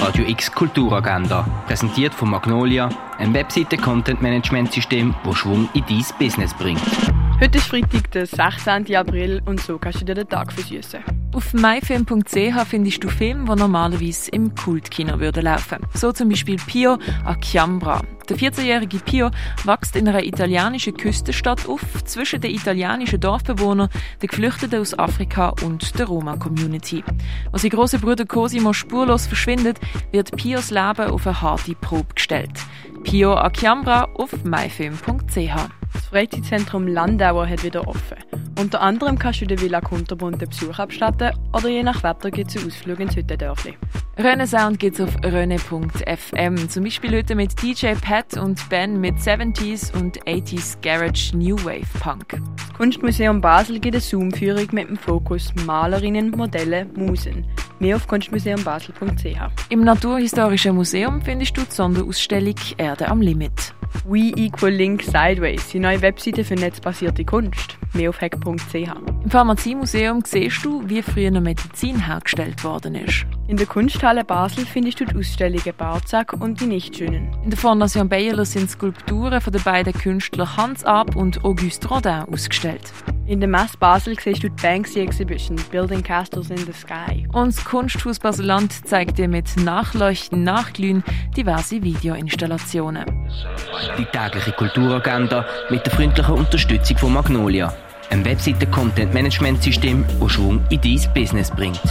Radio X Kulturagenda, präsentiert von Magnolia, ein Webseite-Content-Management-System, das Schwung in dein Business bringt. Heute ist Freitag, der 16. April und so kannst du dir den Tag versüßen. Auf myfilm.ch findest du Filme, die normalerweise im Kultkino würden laufen. So zum Beispiel Pio a Chiambra. Der 14-jährige Pio wächst in einer italienischen Küstenstadt auf, zwischen den italienischen Dorfbewohnern, den Geflüchteten aus Afrika und der Roma-Community. Als sein grosser Bruder Cosimo spurlos verschwindet, wird Pios Leben auf eine harte Probe gestellt. Pio a Chiambra auf myfilm.ch. Das Freizeitzentrum Landauer hat wieder offen. Unter anderem kannst du den Villa Kunterbund den Besuch abstatten oder je nach Wetter gibt es einen Ausflug ins Hüttendörfli. Röne-Sound gibt es auf röne.fm. Zum Beispiel heute mit DJ Pat und Ben mit 70s und 80s Garage New Wave Punk. Das Kunstmuseum Basel gibt eine Zoom-Führung mit dem Fokus Malerinnen, Modelle, Musen. Mehr auf kunstmuseumbasel.ch. Im Naturhistorischen Museum findest du die Sonderausstellung Erde am Limit. We Equal Link Sideways, die neue Webseite für netzbasierte Kunst. Mehr auf hack.ch. Im Pharmaziemuseum siehst du, wie früher noch Medizin hergestellt worden ist. In der Kunsthalle Basel findest du die Ausstellungen Barzak und die Nichtschönen. In der Fondation Bayerler sind Skulpturen von den beiden Künstlern Hans Ab und Auguste Rodin ausgestellt. In der Messe Basel siehst du die Banksy Exhibition Building Castles in the Sky. Und das Kunsthaus Baseland zeigt dir mit Nachleuchten, Nachglühen diverse Videoinstallationen. Die tägliche Kulturagenda mit der freundlichen Unterstützung von Magnolia, ein Webseite-Content-Management-System, das Schwung in dein Business bringt.